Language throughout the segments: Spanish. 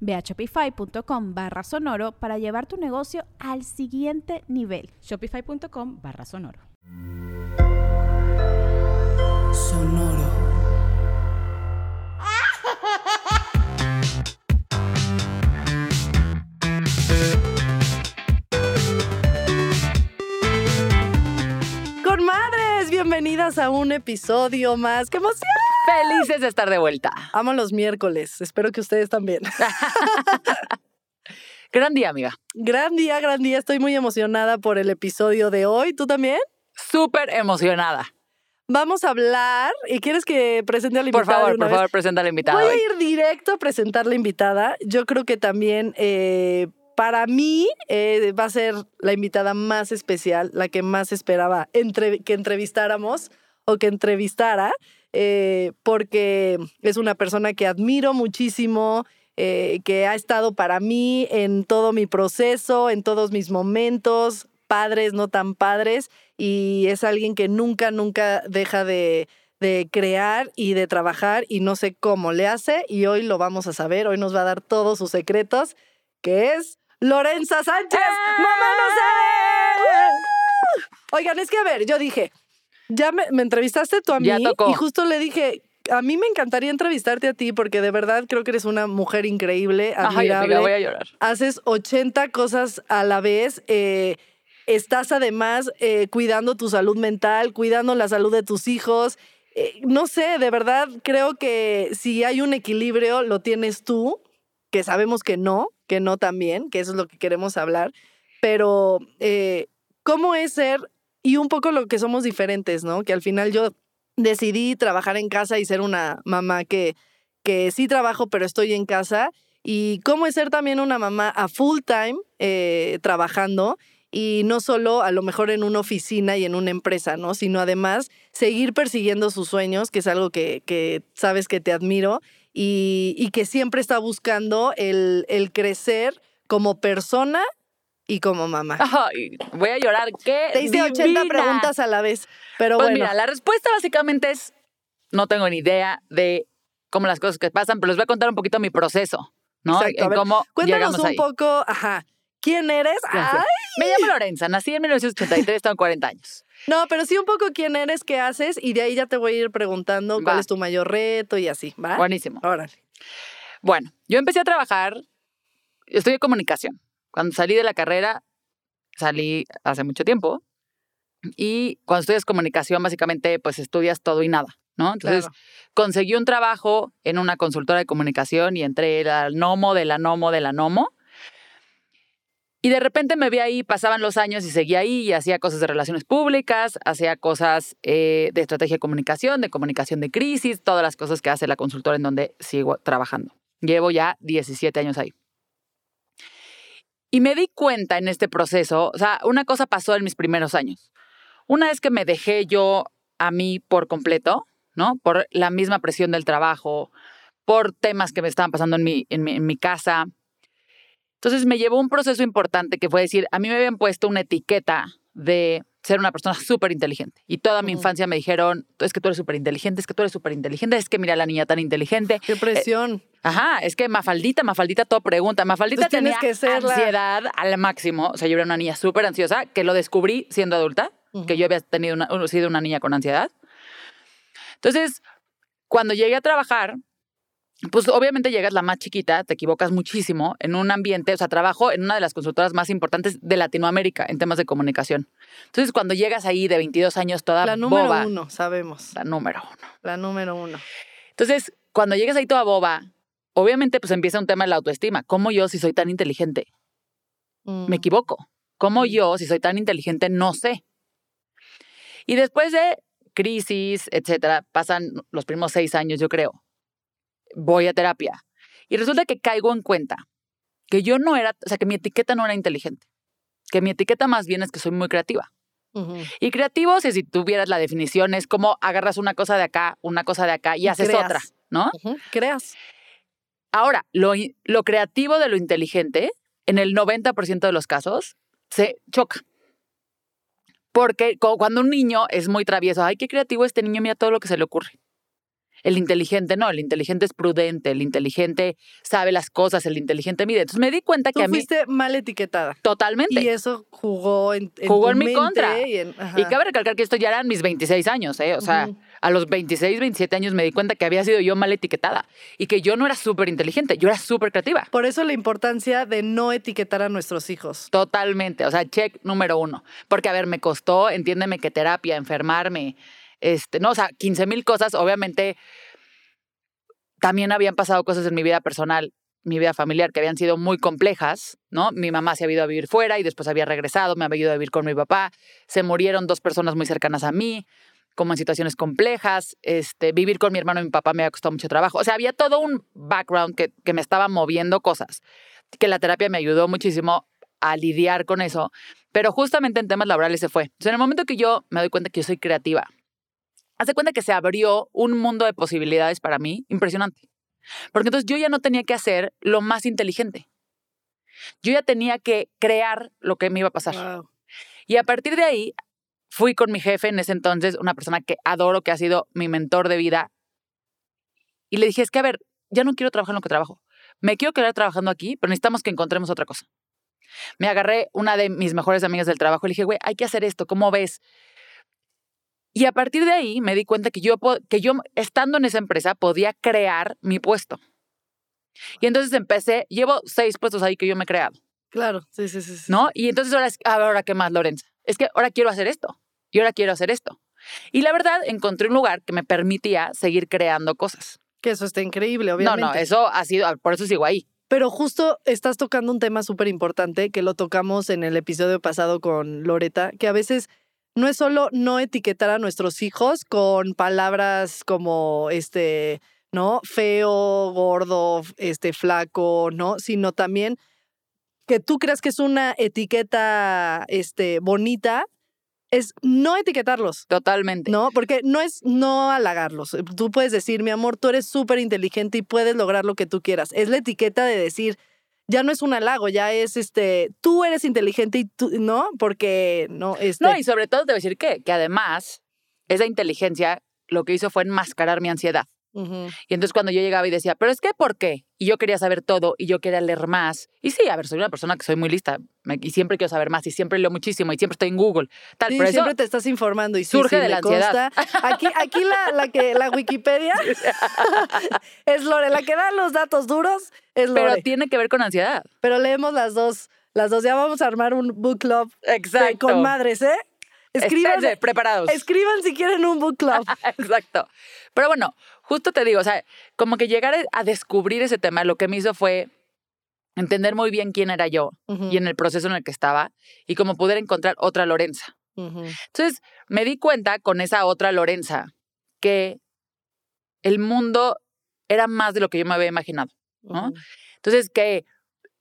Ve a shopify.com barra sonoro para llevar tu negocio al siguiente nivel. Shopify.com barra sonoro. Sonoro. Con madres, bienvenidas a un episodio más. ¡Qué emoción! Felices de estar de vuelta. Amo los miércoles. Espero que ustedes también. Gran día, amiga. gran día, gran día. Estoy muy emocionada por el episodio de hoy. ¿Tú también? Súper emocionada. Vamos a hablar. ¿Y quieres que presente a la Por invitada? de favor, una por vez? favor, presenta a la invitada. Voy hoy. a ir directo a presentar la invitada. Yo creo que también eh, para mí eh, va a ser la invitada más especial, la que más esperaba entre- que entrevistáramos o que entrevistara, eh, porque es una persona que admiro muchísimo. eh, que ha estado para mí en todo mi proceso, en todos mis momentos, padres, no tan padres, y es alguien que nunca, nunca deja de, de crear y de trabajar y no sé cómo le hace y hoy lo vamos a saber, hoy nos va a dar todos sus secretos, que es Lorenza Sánchez. ¡Mamá no sabe! Oigan, es que a ver, yo dije, ya me, me entrevistaste tú a mí y justo le dije, a mí me encantaría entrevistarte a ti porque de verdad creo que eres una mujer increíble, admirable amiga, voy a llorar. haces 80 cosas a la vez. eh, estás además eh, cuidando tu salud mental, cuidando la salud de tus hijos. Eh, no sé, de verdad creo que si hay un equilibrio, lo tienes tú, que sabemos que no, que no también, que eso es lo que queremos hablar. Pero, ¿cómo es ser? Y un poco lo que somos diferentes, ¿no? Que al final yo decidí trabajar en casa y ser una mamá que, que sí trabajo, pero estoy en casa. Y cómo es ser también una mamá a full time eh, trabajando y no solo a lo mejor en una oficina y en una empresa, ¿no? Sino además seguir persiguiendo sus sueños, que es algo que, que sabes que te admiro y, y que siempre está buscando el, el crecer como persona y como mamá. Ay, voy a llorar. ¿Qué? Te hice 80 divina. preguntas a la vez, pero Pues bueno. mira, la respuesta básicamente es: no tengo ni idea de cómo las cosas que pasan, pero les voy a contar un poquito mi proceso, ¿no? Exacto, ver, Cuéntanos un ahí. poco, ajá, ¿quién eres? Ay, Me llamo Lorenza, nací en 1983, tengo 40 años. no, pero sí un poco quién eres, qué haces y de ahí ya te voy a ir preguntando cuál es tu mayor reto y así, ¿va? Buenísimo. Órale. Bueno, yo empecé a trabajar, estudié comunicación. Cuando salí de la carrera, salí hace mucho tiempo. Y cuando estudias comunicación, básicamente, pues estudias todo y nada, ¿no? Entonces, Claro. conseguí un trabajo en una consultora de comunicación y entré al Nomo, de la Nomo, de la Nomo. Y de repente me vi ahí, pasaban los años y seguía ahí y hacía cosas de relaciones públicas, hacía cosas eh, de estrategia de comunicación, de comunicación de crisis, todas las cosas que hace la consultora en donde sigo trabajando. Llevo ya 17 años ahí. Y me di cuenta en este proceso, o sea, una cosa pasó en mis primeros años. Una vez que me dejé yo a mí por completo, ¿no? Por la misma presión del trabajo, por temas que me estaban pasando en mi, en mi, en mi casa. Entonces me llevó un proceso importante que fue decir, a mí me habían puesto una etiqueta de ser una persona súper inteligente. Y toda mi infancia me dijeron, es que tú eres súper inteligente, es que tú eres súper inteligente, es que mira a la niña tan inteligente. Qué presión. Ajá, es que Mafaldita, Mafaldita todo pregunta. Mafaldita Pues tienes tenía que ser la- ansiedad al máximo. O sea, yo era una niña súper ansiosa, que lo descubrí siendo adulta, que yo había tenido una- sido una niña con ansiedad. Entonces, cuando llegué a trabajar, pues obviamente llegas la más chiquita, te equivocas muchísimo en un ambiente, o sea, trabajo en una de las consultoras más importantes de Latinoamérica en temas de comunicación. Entonces, cuando llegas ahí de 22 años toda La número boba, uno, sabemos. la número uno. La número uno. Entonces, cuando llegas ahí toda boba, obviamente pues empieza un tema de la autoestima. ¿Cómo yo, si soy tan inteligente, Mm. me equivoco? ¿Cómo yo, si soy tan inteligente, no sé? Y después de crisis, etcétera, pasan los primeros seis años, yo creo. Voy a terapia. Y resulta que caigo en cuenta que yo no era, o sea, que mi etiqueta no era inteligente. Que mi etiqueta más bien es que soy muy creativa. Y creativo, si, si tuvieras la definición, es como agarras una cosa de acá, una cosa de acá y, Y haces creas. otra, ¿no? Creas. Ahora, lo, lo creativo de lo inteligente, en el 90% de los casos, se choca. Porque cuando un niño es muy travieso, ay, qué creativo este niño, mira todo lo que se le ocurre. El inteligente no, el inteligente es prudente, el inteligente sabe las cosas, el inteligente mide. Entonces me di cuenta Tú que a mí fuiste mal etiquetada. totalmente. Y eso jugó en, en Jugó tu en mi mente contra. Y, en- ajá. Y cabe recalcar que esto ya eran mis 26 años, ¿eh? O sea, a los 26, 27 años me di cuenta que había sido yo mal etiquetada y que yo no era súper inteligente, yo era súper creativa. Por eso la importancia de no etiquetar a nuestros hijos. Totalmente, o sea, check número uno. Porque, a ver, me costó, entiéndeme que terapia, enfermarme, este, no, o sea, 15 mil cosas. Obviamente, también habían pasado cosas en mi vida personal, mi vida familiar, que habían sido muy complejas, ¿no? Mi mamá se había ido a vivir fuera y después había regresado, me había ido a vivir con mi papá. Se murieron dos personas muy cercanas a mí, como en situaciones complejas. Este, vivir con mi hermano y mi papá me había costado mucho trabajo. O sea, había todo un background que, que me estaba moviendo cosas, que la terapia me ayudó muchísimo a lidiar con eso, pero justamente en temas laborales se fue. Sea, en el momento que yo me doy cuenta que yo soy creativa, hace cuenta que se abrió un mundo de posibilidades para mí impresionante. Porque entonces yo ya no tenía que hacer lo más inteligente. Yo ya tenía que crear lo que me iba a pasar. Wow. Y a partir de ahí, fui con mi jefe en ese entonces, una persona que adoro, que ha sido mi mentor de vida. Y le dije, es que, a ver, ya no quiero trabajar en lo que trabajo. Me quiero quedar trabajando aquí, pero necesitamos que encontremos otra cosa. Me agarré una de mis mejores amigas del trabajo y le dije, güey, hay que hacer esto, ¿cómo ves? Y a partir de ahí me di cuenta que yo, que yo, estando en esa empresa, podía crear mi puesto. Y entonces empecé, llevo seis puestos ahí que yo me he creado. Claro, sí, sí, sí. sí. ¿no? Y entonces ahora, es, ahora qué más, Lorenza. Es que ahora quiero hacer esto. Y ahora quiero hacer esto. Y la verdad, encontré un lugar que me permitía seguir creando cosas. Que eso está increíble, obviamente. No, no, eso ha sido, por eso sigo ahí. Pero justo estás tocando un tema súper importante que lo tocamos en el episodio pasado con Loreta, que a veces no es solo no etiquetar a nuestros hijos con palabras como este, ¿no? Feo, gordo, este, flaco, ¿no? Sino también que tú creas que es una etiqueta este, bonita, es no etiquetarlos. Totalmente. No, porque no es no halagarlos. Tú puedes decir, mi amor, tú eres súper inteligente y puedes lograr lo que tú quieras. Es la etiqueta de decir, ya no es un halago, ya es este, tú eres inteligente y tú, ¿no? Porque, no, este. No, y sobre todo te voy a decir que, que además, esa inteligencia lo que hizo fue enmascarar mi ansiedad. Y entonces cuando yo llegaba y decía, pero es que ¿por qué? Y yo quería saber todo y yo quería leer más. Y sí, a ver, soy una persona que soy muy lista y siempre quiero saber más y siempre leo muchísimo y siempre estoy en Google. Tal, Sí, pero siempre te estás informando y surge sí, de la ansiedad. consta. Aquí, aquí la, la que la Wikipedia es Lore, la que da los datos duros es Lore. pero Pero, tiene que ver con ansiedad. leemos las dos, las dos. Ya vamos a armar un book club de- Exacto. con madres, ¿eh? Escriban, preparados. escriban si quieren un book club. Exacto. Pero bueno, justo te digo, o sea, como que llegar a descubrir ese tema, lo que me hizo fue entender muy bien quién era yo y en el proceso en el que estaba y cómo poder encontrar otra Lorenza. Entonces, me di cuenta con esa otra Lorenza que el mundo era más de lo que yo me había imaginado. ¿no? Entonces, que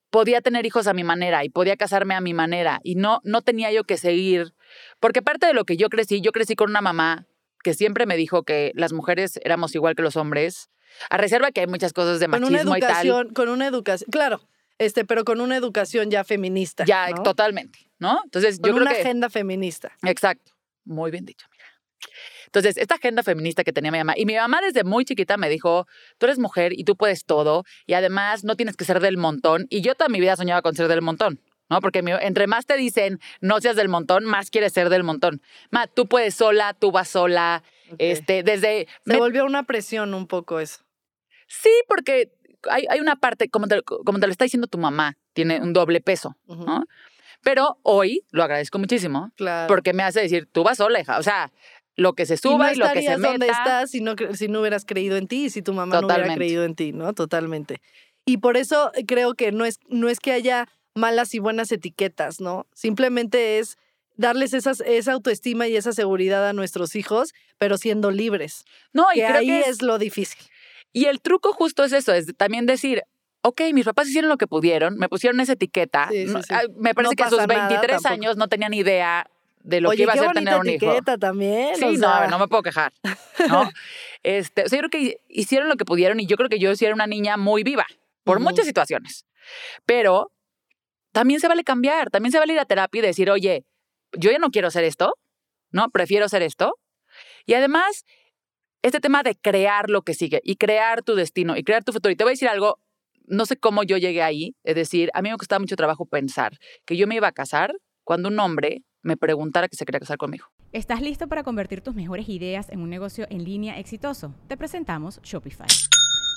podía tener hijos a mi manera y podía casarme a mi manera y no, no tenía yo que seguir, porque parte de lo que yo crecí, yo crecí con una mamá que siempre me dijo que las mujeres éramos igual que los hombres, a reserva que hay muchas cosas de Con una machismo y tal. educación, con una educación, claro, este, pero con una educación ya feminista. Ya, ¿no? totalmente, ¿no? Entonces, Con yo creo una que... agenda feminista. Exacto. Muy bien dicho, mira. Entonces, esta agenda feminista que tenía mi mamá, y mi mamá desde muy chiquita me dijo, tú eres mujer y tú puedes todo, y además no tienes que ser del montón, y yo toda mi vida soñaba con ser del montón, ¿no? Porque entre más te dicen no seas del montón, más quieres ser del montón. Ma, tú puedes sola, tú vas sola, este, desde... Se me- volvió una presión un poco eso. Sí, porque hay, hay una parte, como te, como te lo está diciendo tu mamá, tiene un doble peso. ¿no? Pero hoy lo agradezco muchísimo Claro. porque me hace decir, tú vas sola, hija. O sea, lo que se y suba no y, lo que se estarías donde meta. estás si no, si no hubieras creído en ti y si tu mamá no hubiera creído en ti, ¿no? Totalmente. Y por eso creo que no es, no es que haya malas y buenas etiquetas, ¿no? Simplemente es darles esas, esa autoestima y esa seguridad a nuestros hijos, pero siendo libres. No, y que creo ahí que es... es, lo difícil. Y el truco justo es eso, es también decir, ok, mis papás hicieron lo que pudieron, me pusieron esa etiqueta. Sí, sí, Me parece No que a sus pasa nada 23 tampoco. años no tenían idea de lo Oye, que iba a ser tener un hijo. etiqueta también. Sí, o no, sea, no me puedo quejar, ¿no? este, o sea, yo creo que hicieron lo que pudieron y yo creo que yo sí era una niña muy viva por muchas situaciones. Pero también se vale cambiar, también se vale ir a terapia y decir, oye, yo ya no quiero hacer esto, ¿no? Prefiero hacer esto. Y además, este tema de crear lo que sigue y crear tu destino y crear tu futuro. Y te voy a decir algo, no sé cómo yo llegué ahí, es decir, a mí me costaba mucho trabajo pensar que yo me iba a casar cuando un hombre me preguntara que se quería casar conmigo. ¿Estás listo para convertir tus mejores ideas en un negocio en línea exitoso? Te presentamos Shopify.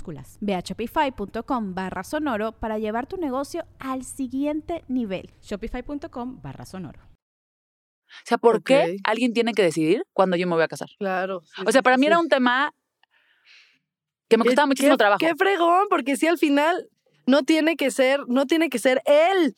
minúsculas. Ve a shopify.com barra sonoro para llevar tu negocio al siguiente nivel. Shopify.com barra sonoro. O sea, ¿por qué alguien tiene que decidir cuándo yo me voy a casar? Claro. sí, O sea, para sí, mí era un tema que me costaba muchísimo qué- trabajo. Qué fregón, porque si al final no tiene que ser, no tiene que ser él.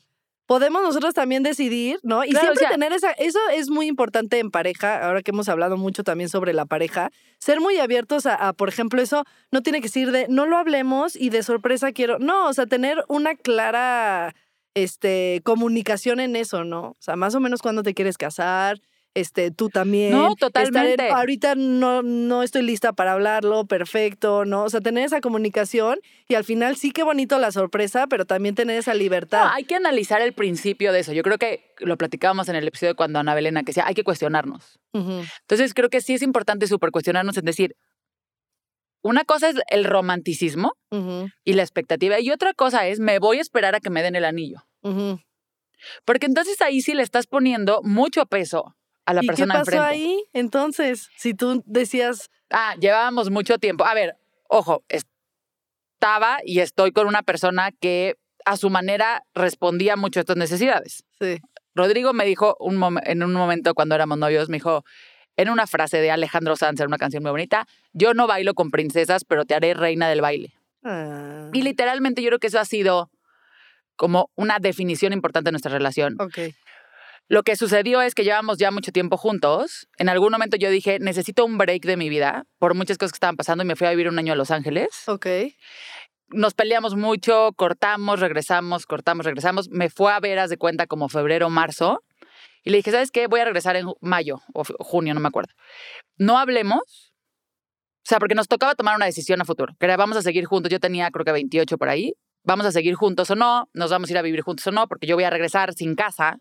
Podemos nosotros también decidir, ¿no? Y Claro, siempre o sea- tener esa, eso es muy importante en pareja, ahora que hemos hablado mucho también sobre la pareja, ser muy abiertos a, a, por ejemplo, eso no tiene que ser de, no lo hablemos y de sorpresa quiero, no, o sea, tener una clara, este, comunicación en eso, ¿no? O sea, más o menos cuando te quieres casar, este, tú también. No, Estar en- totalmente. ahorita no, no estoy lista para hablarlo, perfecto, ¿no? O sea, tener esa comunicación y al final sí que bonito la sorpresa, pero también tener esa libertad. No, hay que analizar el principio de eso. Yo creo que lo platicábamos en el episodio cuando Ana Belena, que decía, hay que cuestionarnos. Entonces creo que sí es importante súper cuestionarnos en decir, una cosa es el romanticismo y la expectativa y otra cosa es, me voy a esperar a que me den el anillo. Porque entonces ahí sí le estás poniendo mucho peso a la ¿Y qué persona pasó enfrente. ahí entonces? Si tú decías, Ah, llevábamos mucho tiempo. A ver, ojo, estaba y estoy con una persona que a su manera respondía mucho a estas necesidades. sí, Rodrigo me dijo un en un momento cuando éramos novios, me dijo, en una frase de Alejandro Sanz, en una canción muy bonita, yo no bailo con princesas, pero te haré reina del baile. ah, Y literalmente yo creo que eso ha sido como una definición importante de nuestra relación. ok, Lo que sucedió es que llevamos ya mucho tiempo juntos. En algún momento yo dije, necesito un break de mi vida por muchas cosas que estaban pasando y me fui a vivir un año a Los Ángeles. ok, Nos peleamos mucho, cortamos, regresamos, cortamos, regresamos. Me fue a ver, haz de cuenta, como febrero, marzo. Y le dije, ¿sabes qué? Voy a regresar en mayo o junio, no me acuerdo. No hablemos. O sea, porque nos tocaba tomar una decisión a futuro. Que era, vamos a seguir juntos. Yo tenía, creo que 28 por ahí. Vamos a seguir juntos o no. Nos vamos a ir a vivir juntos o no, porque yo voy a regresar sin casa.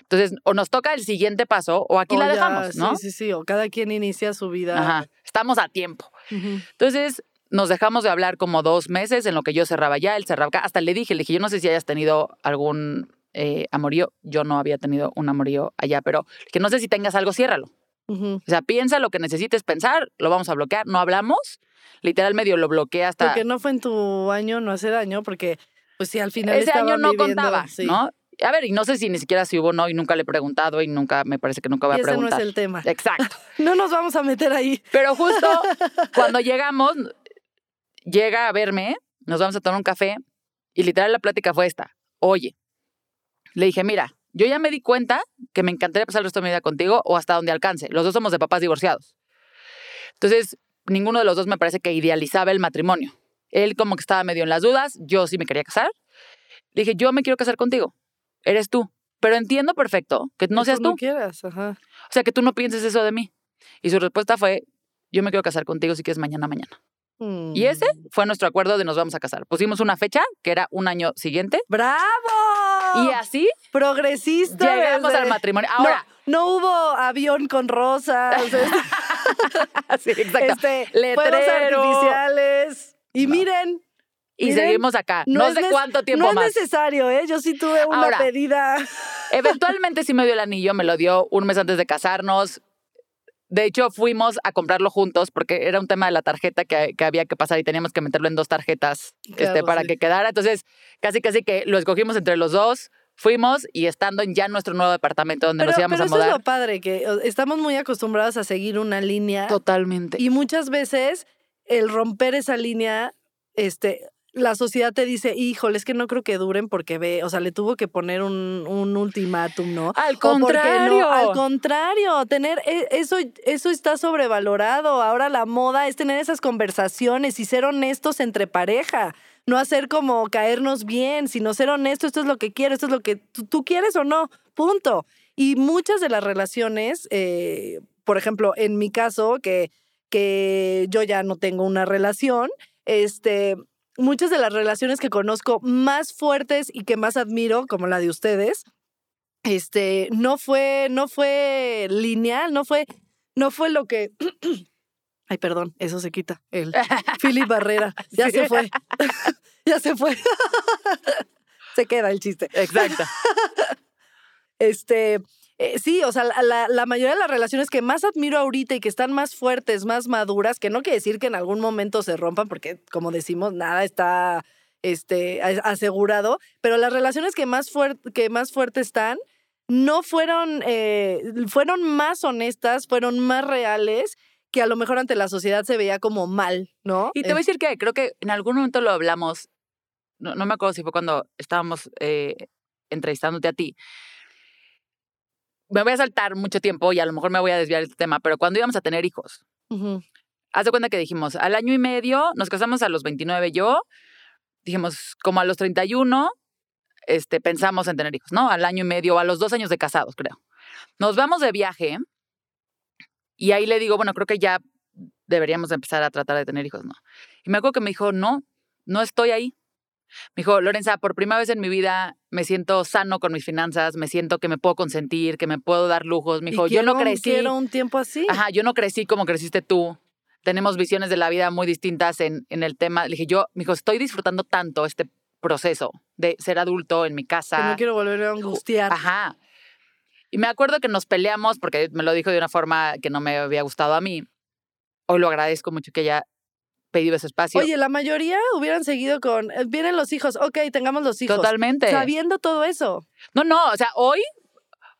Entonces, o nos toca el siguiente paso o aquí O la ya, dejamos, ¿no? Sí, sí, sí, o cada quien inicia su vida. Ajá. Estamos a tiempo. Ujú. Entonces, nos dejamos de hablar como dos meses en lo que yo cerraba ya, él cerraba acá. Hasta le dije, le dije, yo no sé si hayas tenido algún eh, amorío. Yo no había tenido un amorío allá, pero que no sé si tengas algo, ciérralo. Ujú. O sea, piensa lo que necesites pensar, lo vamos a bloquear, no hablamos. Literal medio lo bloquea hasta... Porque no fue en tu año, no hace daño, porque pues sí, al final Ese año no viviendo, contaba, sí. ¿no? A ver, y no sé si ni siquiera si hubo o no, y nunca le he preguntado, y nunca, me parece que nunca voy Y a ese no preguntar. es el tema. Exacto. No nos vamos a meter ahí. Pero justo cuando llegamos, llega a verme, nos vamos a tomar un café y literal la plática fue esta. Oye, le dije, mira, yo ya me di cuenta que me encantaría pasar el resto de mi vida contigo o hasta donde alcance. Los dos somos de papás divorciados. Entonces, ninguno de los dos me parece que idealizaba el matrimonio. Él como que estaba medio en las dudas, yo sí me quería casar. Le dije, yo me quiero casar contigo, eres tú. Pero entiendo perfecto que no Que seas tú. No quieras, ajá. O sea, que tú no pienses eso de mí. Y su respuesta fue, yo me quiero casar contigo si quieres mañana, mañana. Y ese Mm. fue nuestro acuerdo de nos vamos a casar. Pusimos una fecha, que era un año siguiente, ¡Bravo! y así Progresista. llegamos desde- al matrimonio. Ahora, No, no hubo avión con rosas. sí, exacto. este, Letrero. artificiales. Y No. miren, y miren, seguimos acá. No, sé cuánto tiempo no más. es necesario, ¿eh? Yo sí tuve una Ahora. pedida. Eventualmente sí me dio el anillo, me lo dio un mes antes de casarnos. De hecho, fuimos a comprarlo juntos porque era un tema de la tarjeta que, que había que pasar y teníamos que meterlo en dos tarjetas este, para sí. que quedara. Entonces, casi casi que lo escogimos entre los dos, fuimos y estando en ya nuestro nuevo departamento donde Pero, nos íbamos pero a eso es mudar. lo padre, que estamos muy acostumbrados a seguir una línea. Totalmente. Y muchas veces el romper esa línea, este, la sociedad te dice, híjole, es que no creo que duren porque ve, o sea, le tuvo que poner un, un ultimátum, ¿no? Al contrario. no, al contrario, tener e- eso, eso está sobrevalorado. Ahora la moda es tener esas conversaciones y ser honestos entre pareja. No hacer como caernos bien, sino ser honesto, esto es lo que quiero, esto es lo que tú, tú quieres o no, punto. Y muchas de las relaciones, eh, por ejemplo, en mi caso, que, que yo ya no tengo una relación, este, muchas de las relaciones que conozco más fuertes y que más admiro, como la de ustedes, este, no fue, no fue lineal, no fue, no fue lo que. Ay, perdón, eso se quita. El Philip Barrera. Ya Sí. se fue. ya se fue. se queda el chiste. Exacto. Este, eh, sí, o sea, la, mayoría de las relaciones que más admiro ahorita y que están más fuertes, más maduras, que no quiere decir que en algún momento se rompan, porque como decimos, nada está este, asegurado, pero las relaciones que más, que más fuertes están no fueron, eh, fueron más honestas, fueron más reales que a lo mejor ante la sociedad se veía como mal, ¿no? Y te voy a decir que creo que en algún momento lo hablamos, no, no me acuerdo si fue cuando estábamos eh, entrevistándote a ti. Me voy a saltar mucho tiempo y a lo mejor me voy a desviar del tema, pero cuando íbamos a tener hijos, Ujú. haz de cuenta que dijimos, al año y medio, nos casamos a los 29 yo, dijimos, como a los 31, este, pensamos en tener hijos, ¿no? Al año y medio, a los dos años de casados, creo. Nos vamos de viaje y ahí le digo, bueno, creo que ya deberíamos empezar a tratar de tener hijos, ¿no? Y me acuerdo que me dijo, no, no estoy ahí. Me dijo, Lorenza, por primera vez en mi vida me siento sano con mis finanzas, me siento que me puedo consentir, que me puedo dar lujos. Me dijo, yo no crecí. Quiero un tiempo así. Ajá, yo no crecí como creciste tú. Tenemos visiones de la vida muy distintas en, en el tema. Le dije, yo, me dijo, estoy disfrutando tanto este proceso de ser adulto en mi casa. Que no quiero volver a angustiar. Ajá. Y me acuerdo que nos peleamos porque me lo dijo de una forma que no me había gustado a mí. Hoy lo agradezco mucho que haya pedido ese espacio. Oye, la mayoría hubieran seguido con, eh, vienen los hijos, ok, tengamos los hijos. Totalmente. Sabiendo todo eso. No, no, o sea, hoy,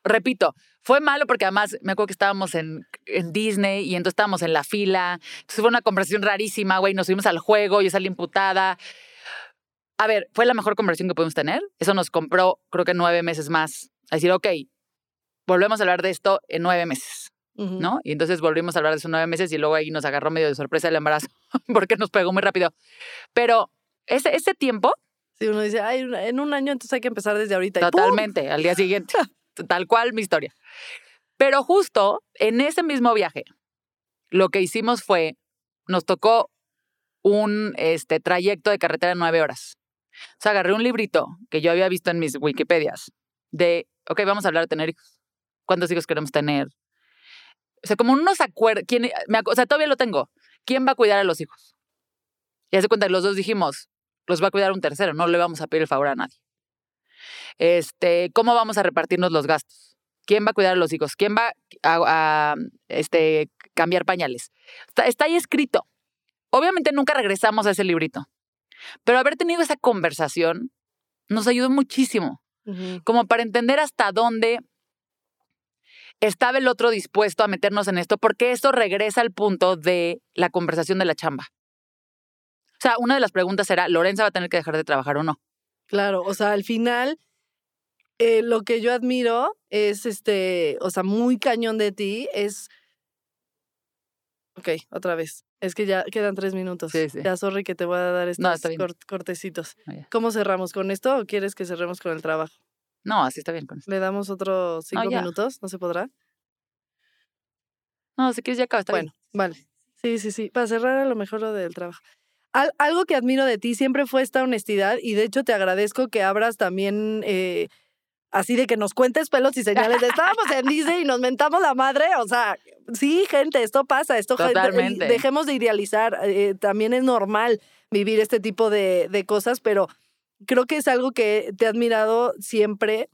repito, fue malo porque además me acuerdo que estábamos en, en Disney y entonces estábamos en la fila. Entonces fue una conversación rarísima, güey. Nos fuimos al juego, yo salí imputada. A ver, fue la mejor conversación que pudimos tener. Eso nos compró, creo que nueve meses más. A decir, ok, volvemos a hablar de esto en nueve meses. ¿no? Y entonces volvimos a hablar de esos nueve meses y luego ahí nos agarró medio de sorpresa el embarazo porque nos pegó muy rápido. Pero ese, ese tiempo, Si uno dice, ay, en un año entonces hay que empezar desde ahorita. Totalmente, al día siguiente. Tal cual mi historia. Pero justo en ese mismo viaje, lo que hicimos fue, nos tocó un este, trayecto de carretera de nueve horas. O sea, agarré un librito que yo había visto en mis Wikipedias de, ok, vamos a hablar de tener hijos. ¿Cuántos hijos queremos tener? O sea, como unos acuerdos, o sea, todavía lo tengo. ¿Quién va a cuidar a los hijos? Y hace cuenta que los dos dijimos, los va a cuidar un tercero, no le vamos a pedir el favor a nadie. Este, ¿cómo vamos a repartirnos los gastos? ¿Quién va a cuidar a los hijos? ¿Quién va a, a, este, cambiar pañales? Está, está ahí escrito. Obviamente nunca regresamos a ese librito, pero haber tenido esa conversación nos ayudó muchísimo, como para entender hasta dónde estaba el otro dispuesto a meternos en esto, porque eso regresa al punto de la conversación de la chamba. O sea, una de las preguntas era, ¿Lorenza va a tener que dejar de trabajar o no? Claro, o sea, al final, eh, lo que yo admiro es, este, o sea, muy cañón de ti, es... Ok, otra vez. Es que ya quedan tres minutos. Sí, sí. Ya, sorry que te voy a dar estos No, cort- cortecitos. ¿Cómo cerramos con esto o quieres que cerremos con el trabajo? No, así está bien con. ¿Le damos otros cinco ya. minutos? ¿No se podrá? No, si quieres ya acaba, está bueno, bien. vale. Sí, sí, sí. Para cerrar a lo mejor lo del trabajo. Al- algo que admiro de ti siempre fue esta honestidad y de hecho te agradezco que abras también eh, así de que nos cuentes pelos y señales de estábamos en Disney y nos mentamos la madre. O sea, sí, gente, esto pasa, esto gente, Totalmente. dejemos de idealizar. eh, también es normal vivir este tipo de, de cosas, pero creo que es algo que te he admirado siempre,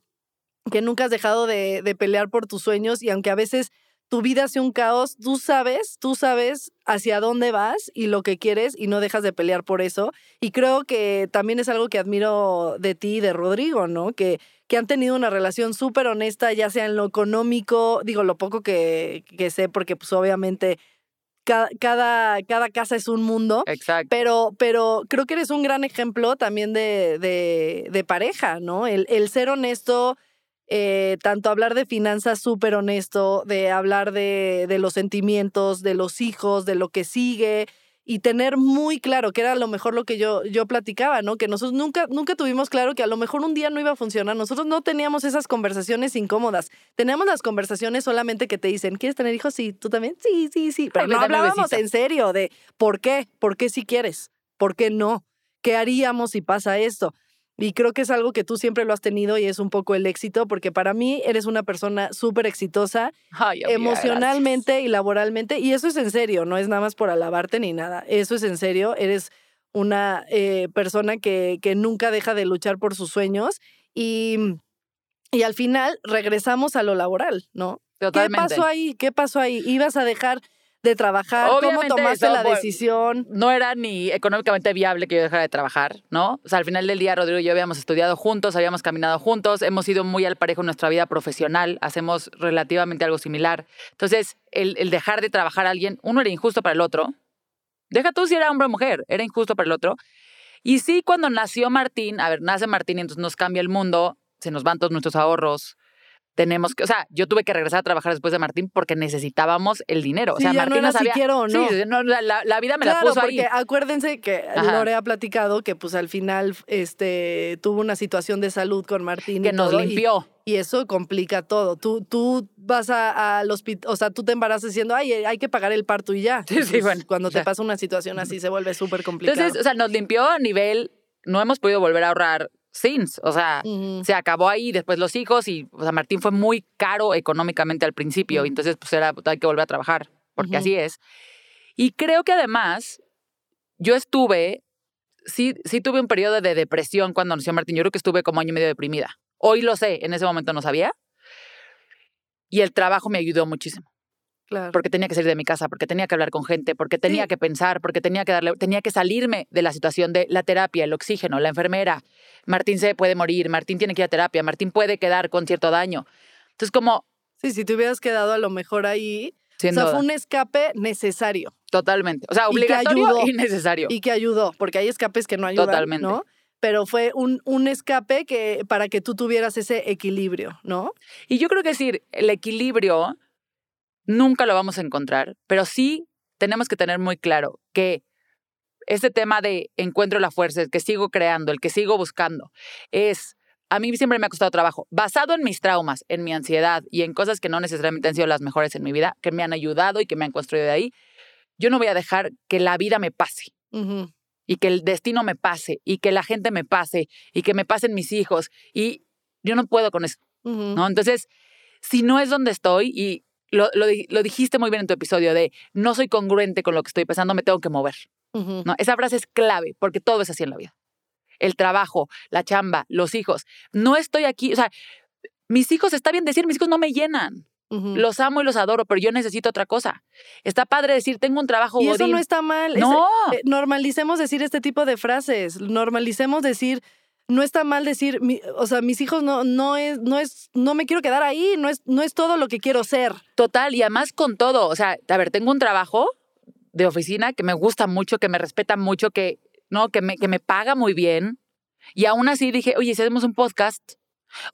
que nunca has dejado de, de pelear por tus sueños y aunque a veces tu vida sea un caos, tú sabes, tú sabes hacia dónde vas y lo que quieres y no dejas de pelear por eso. Y creo que también es algo que admiro de ti y de Rodrigo, ¿no? Que, que han tenido una relación súper honesta, ya sea en lo económico, digo, lo poco que, que sé, porque pues obviamente cada, cada, cada casa es un mundo. Exacto. Pero, pero creo que eres un gran ejemplo también de, de, de pareja, ¿no? El, el ser honesto, eh, tanto hablar de finanzas súper honesto, de hablar de, de los sentimientos, de los hijos, de lo que sigue y tener muy claro, que era a lo mejor lo que yo, yo platicaba, ¿no? Que nosotros nunca, nunca tuvimos claro que a lo mejor un día no iba a funcionar. Nosotros no teníamos esas conversaciones incómodas. Teníamos las conversaciones solamente que te dicen, ¿quieres tener hijos? Sí, ¿tú también? Sí, sí, sí. Pero Ay, no hablábamos en serio de por qué, por qué si quieres, por qué no, qué haríamos si pasa esto. Y creo que es algo que tú siempre lo has tenido y es un poco el éxito, porque para mí eres una persona súper exitosa Ay, emocionalmente y laboralmente. Y eso es en serio, no es nada más por alabarte ni nada. Eso es en serio. Eres una eh, persona que, que nunca deja de luchar por sus sueños y, y al final regresamos a lo laboral, ¿no? Totalmente. ¿Qué pasó ahí? ¿Qué pasó ahí? ¿Ibas a dejar de trabajar? Obviamente, ¿Cómo tomaste eso, la pues, decisión? no era ni económicamente viable que yo dejara de trabajar, ¿no? O sea, al final del día, Rodrigo y yo habíamos estudiado juntos, habíamos caminado juntos, hemos ido muy al parejo en nuestra vida profesional, hacemos relativamente algo similar. Entonces, el, el dejar de trabajar a alguien, uno era injusto para el otro. Deja tú si era hombre o mujer, era injusto para el otro. Y sí, cuando nació Martín, a ver, nace Martín y entonces nos cambia el mundo, se nos van todos nuestros ahorros. Tenemos que, o sea, yo tuve que regresar a trabajar después de Martín porque necesitábamos el dinero. O sea, ya no Martín era si sabía. quiero o no. Sí, no, la, vida me la puso porque ahí. acuérdense que Ajá. Lore ha platicado que pues al final este, tuvo una situación de salud con Martín. y que nos todo, y- limpió. Y eso complica todo. Tú, tú vas al hospital, o sea, tú te embarazas diciendo, ay, hay que pagar el parto y ya. Sí, sí, bueno, Cuando ya. te pasa una situación así se vuelve súper complicado. Entonces, o sea, nos limpió a nivel, no hemos podido volver a ahorrar sins. O sea, se acabó ahí, después los hijos y, o sea, Martín fue muy caro económicamente al principio. Ujú. y Entonces, pues era, hay que volver a trabajar, porque así es. Y creo que además, yo estuve, sí, sí tuve un periodo de depresión cuando nació Martín. Yo creo que estuve como año y medio deprimida. Hoy lo sé, en ese momento no sabía. Y el trabajo me ayudó muchísimo. Claro. porque tenía que salir de mi casa, porque tenía que hablar con gente, porque tenía Sí. que pensar, porque tenía que darle, tenía que salirme de la situación de la terapia, el oxígeno, la enfermera. Martín se puede morir, Martín tiene que ir a terapia, Martín puede quedar con cierto daño. Entonces, como, Sí, si te hubieras quedado a lo mejor ahí. o sea, duda, fue un escape necesario totalmente. O sea, Y que obligatorio ayudó. y necesario. y que ayudó, porque hay escapes que no ayudan. Totalmente. ¿no? Pero fue un, un escape que, para que tú tuvieras ese equilibrio, ¿no? Y yo creo que decir, el equilibrio nunca lo vamos a encontrar, pero sí tenemos que tener muy claro que este tema de encuentro la fuerza, el que sigo creando, el que sigo buscando, es, a mí siempre me ha costado trabajo, basado en mis traumas, en mi ansiedad y en cosas que no necesariamente han sido las mejores en mi vida, que me han ayudado y que me han construido de ahí, yo no voy a dejar que la vida me pase y que el destino me pase y que la gente me pase y que me pasen mis hijos y yo no puedo con eso. Ujú. ¿no? Entonces, si no es donde estoy, y lo, lo, di- lo dijiste muy bien en tu episodio de no soy congruente con lo que estoy pensando, me tengo que mover. ¿no? Esa frase es clave porque todo es así en la vida. El trabajo, la chamba, los hijos. No estoy aquí, o sea, mis hijos, está bien decir, mis hijos no me llenan. Los amo y los adoro, pero yo necesito otra cosa. Está padre decir, tengo un trabajo Y eso no está mal. es- No, eh, normalicemos decir este tipo de frases. Normalicemos decir, no está mal decir, mi- o sea, mis hijos no, no es, no es, no me quiero quedar ahí, no es, no es todo lo que quiero ser. Total, y además con todo. O sea, a ver, tengo un trabajo de oficina que me gusta mucho, que me respeta mucho, que, ¿no? que, me, que me paga muy bien. Y aún así dije, oye, si hacemos un podcast,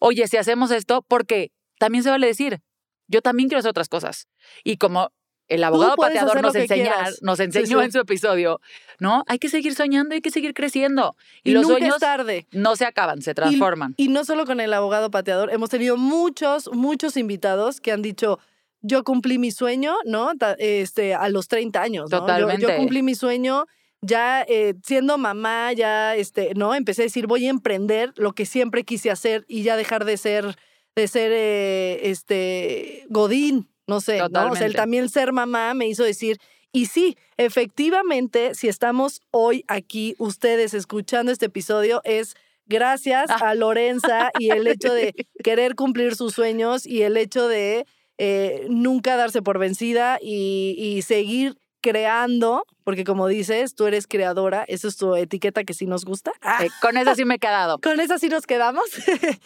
oye, si hacemos esto, porque también se vale decir, yo también quiero hacer otras cosas. Y como el abogado pateador nos, que enseña, quieras. nos enseñó sí. en su episodio, ¿no? Hay que seguir soñando, hay que seguir creciendo. Y, Y, los nunca sueños es tarde. no se acaban, se transforman. Y no solo con el abogado pateador, hemos tenido muchos, muchos invitados que han dicho, yo cumplí mi sueño, ¿no? Este, a los 30 años, ¿no? Yo- Yo, Totalmente. cumplí mi sueño ya eh, siendo mamá, ya, este, ¿no? Empecé a decir, voy a emprender lo que siempre quise hacer y ya dejar de ser, de ser, eh, este, godín, no sé, ¿no? O sea, el también ser mamá me hizo decir, y sí, efectivamente, si estamos hoy aquí, ustedes escuchando este episodio, es gracias Ah. a Lorenza y el hecho de querer cumplir sus sueños y el hecho de eh, nunca darse por vencida y, y seguir creando, porque como dices, tú eres creadora, esa es tu etiqueta que sí nos gusta. Ah, Eh, con eso sí me he quedado. con esa sí nos quedamos.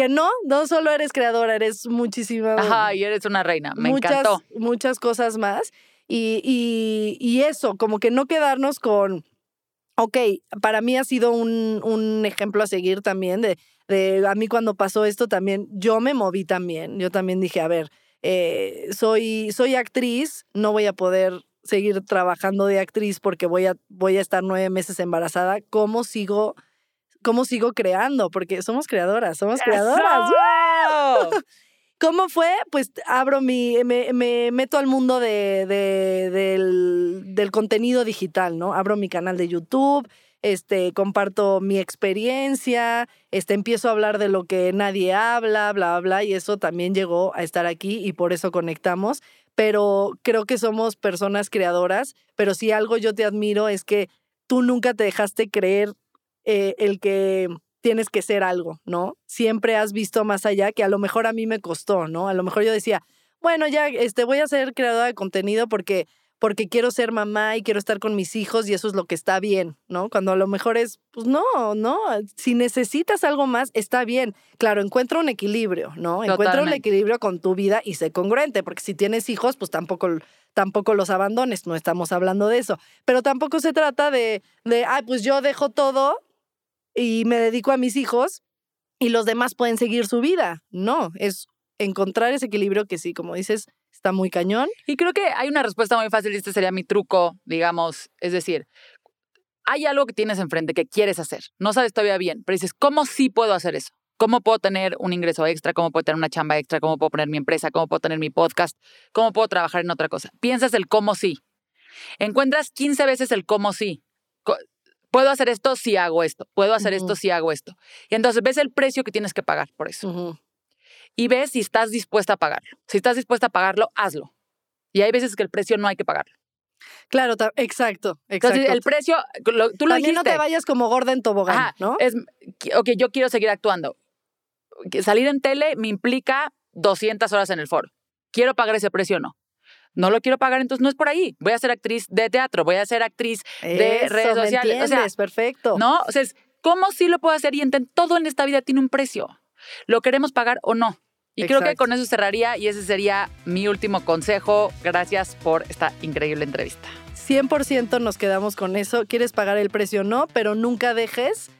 que no, no solo eres creadora, eres muchísima Ajá, y eres una reina. Me muchas, encantó. muchas cosas más. Y, y, y eso, como que no quedarnos con, ok, para mí ha sido un, un ejemplo a seguir también de, de, a mí cuando pasó esto también, yo me moví también, yo también dije, a ver, eh, soy, soy actriz, no voy a poder seguir trabajando de actriz porque voy a, voy a estar nueve meses embarazada, ¿cómo sigo? ¿Cómo sigo creando? Porque somos creadoras, somos creadoras. ¿Cómo fue? Pues abro mi, me, me meto al mundo de, de- del, del contenido digital, ¿no? Abro mi canal de YouTube, este, comparto mi experiencia, este, empiezo a hablar de lo que nadie habla, bla, bla, bla, y eso también llegó a estar aquí y por eso conectamos. Pero creo que somos personas creadoras, pero si algo yo te admiro es que tú nunca te dejaste creer eh, el que tienes que ser algo, ¿no? Siempre has visto más allá, que a lo mejor a mí me costó, ¿no? A lo mejor yo decía, bueno, ya este, voy a ser creadora de contenido porque, porque quiero ser mamá y quiero estar con mis hijos y eso es lo que está bien, ¿no? Cuando a lo mejor es, pues no, no, si necesitas algo más, está bien. Claro, encuentra un equilibrio, ¿no? Encuentra un Totalmente. equilibrio con tu vida y sé congruente, porque si tienes hijos, pues tampoco tampoco los abandones, no estamos hablando de eso. Pero tampoco se trata de, de ay, pues yo dejo todo y me dedico a mis hijos y los demás pueden seguir su vida. No, es encontrar ese equilibrio que sí, como dices, está muy cañón. Y creo que hay una respuesta muy fácil y este sería mi truco, digamos. Es decir, hay algo que tienes enfrente que quieres hacer. No sabes todavía bien, pero dices, ¿cómo sí puedo hacer eso? ¿Cómo puedo tener un ingreso extra? ¿Cómo puedo tener una chamba extra? ¿Cómo puedo poner mi empresa? ¿Cómo puedo tener mi podcast? ¿Cómo puedo trabajar en otra cosa? Piensas el cómo sí. Encuentras 15 veces el cómo sí. Puedo hacer esto si hago esto. Puedo hacer esto si hago esto. Y entonces ves el precio que tienes que pagar por eso y ves si estás dispuesta a pagarlo. Si estás dispuesta a pagarlo, hazlo. Y hay veces que el precio no hay que pagarlo. Claro, exacto, exacto. Entonces, el precio, lo- tú lo También no dijiste. te vayas como gorda en tobogán, Ajá, ¿no? Es, ok, yo quiero seguir actuando. Salir en tele me implica 200 horas en el foro. ¿Quiero pagar ese precio o no? No lo quiero pagar, entonces no es por ahí. Voy a ser actriz de teatro, voy a ser actriz de Eso, redes ¿me sociales. O sea, perfecto. ¿no? O sea, es cómo sí lo puedo hacer y enten- todo en esta vida tiene un precio. ¿Lo queremos pagar o no? Y creo que con eso cerraría y ese sería mi último consejo. Gracias por esta increíble entrevista. 100% nos quedamos con eso. Quieres pagar el precio o no, pero nunca dejes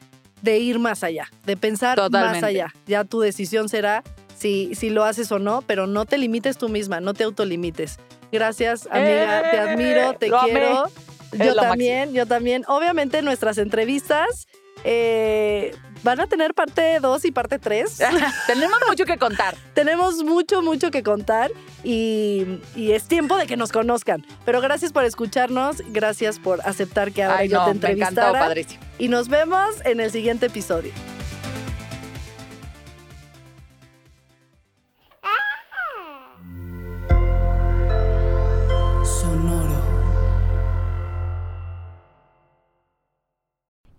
de ir más allá, de pensar más allá. Ya tu decisión será si, si lo haces o no, pero no te limites tú misma, no te autolimites. Gracias, amiga, te admiro, te ¡Eh! Lo amé. quiero. Yo también, yo también. Obviamente nuestras entrevistas eh, van a tener parte 2 y parte 3. Tenemos mucho que contar. Tenemos mucho, mucho que contar y, y es tiempo de que nos conozcan. Pero gracias por escucharnos, gracias por aceptar que ahora Ay, yo no, te me encantó, entrevistara. padrísimo. y nos vemos en el siguiente episodio.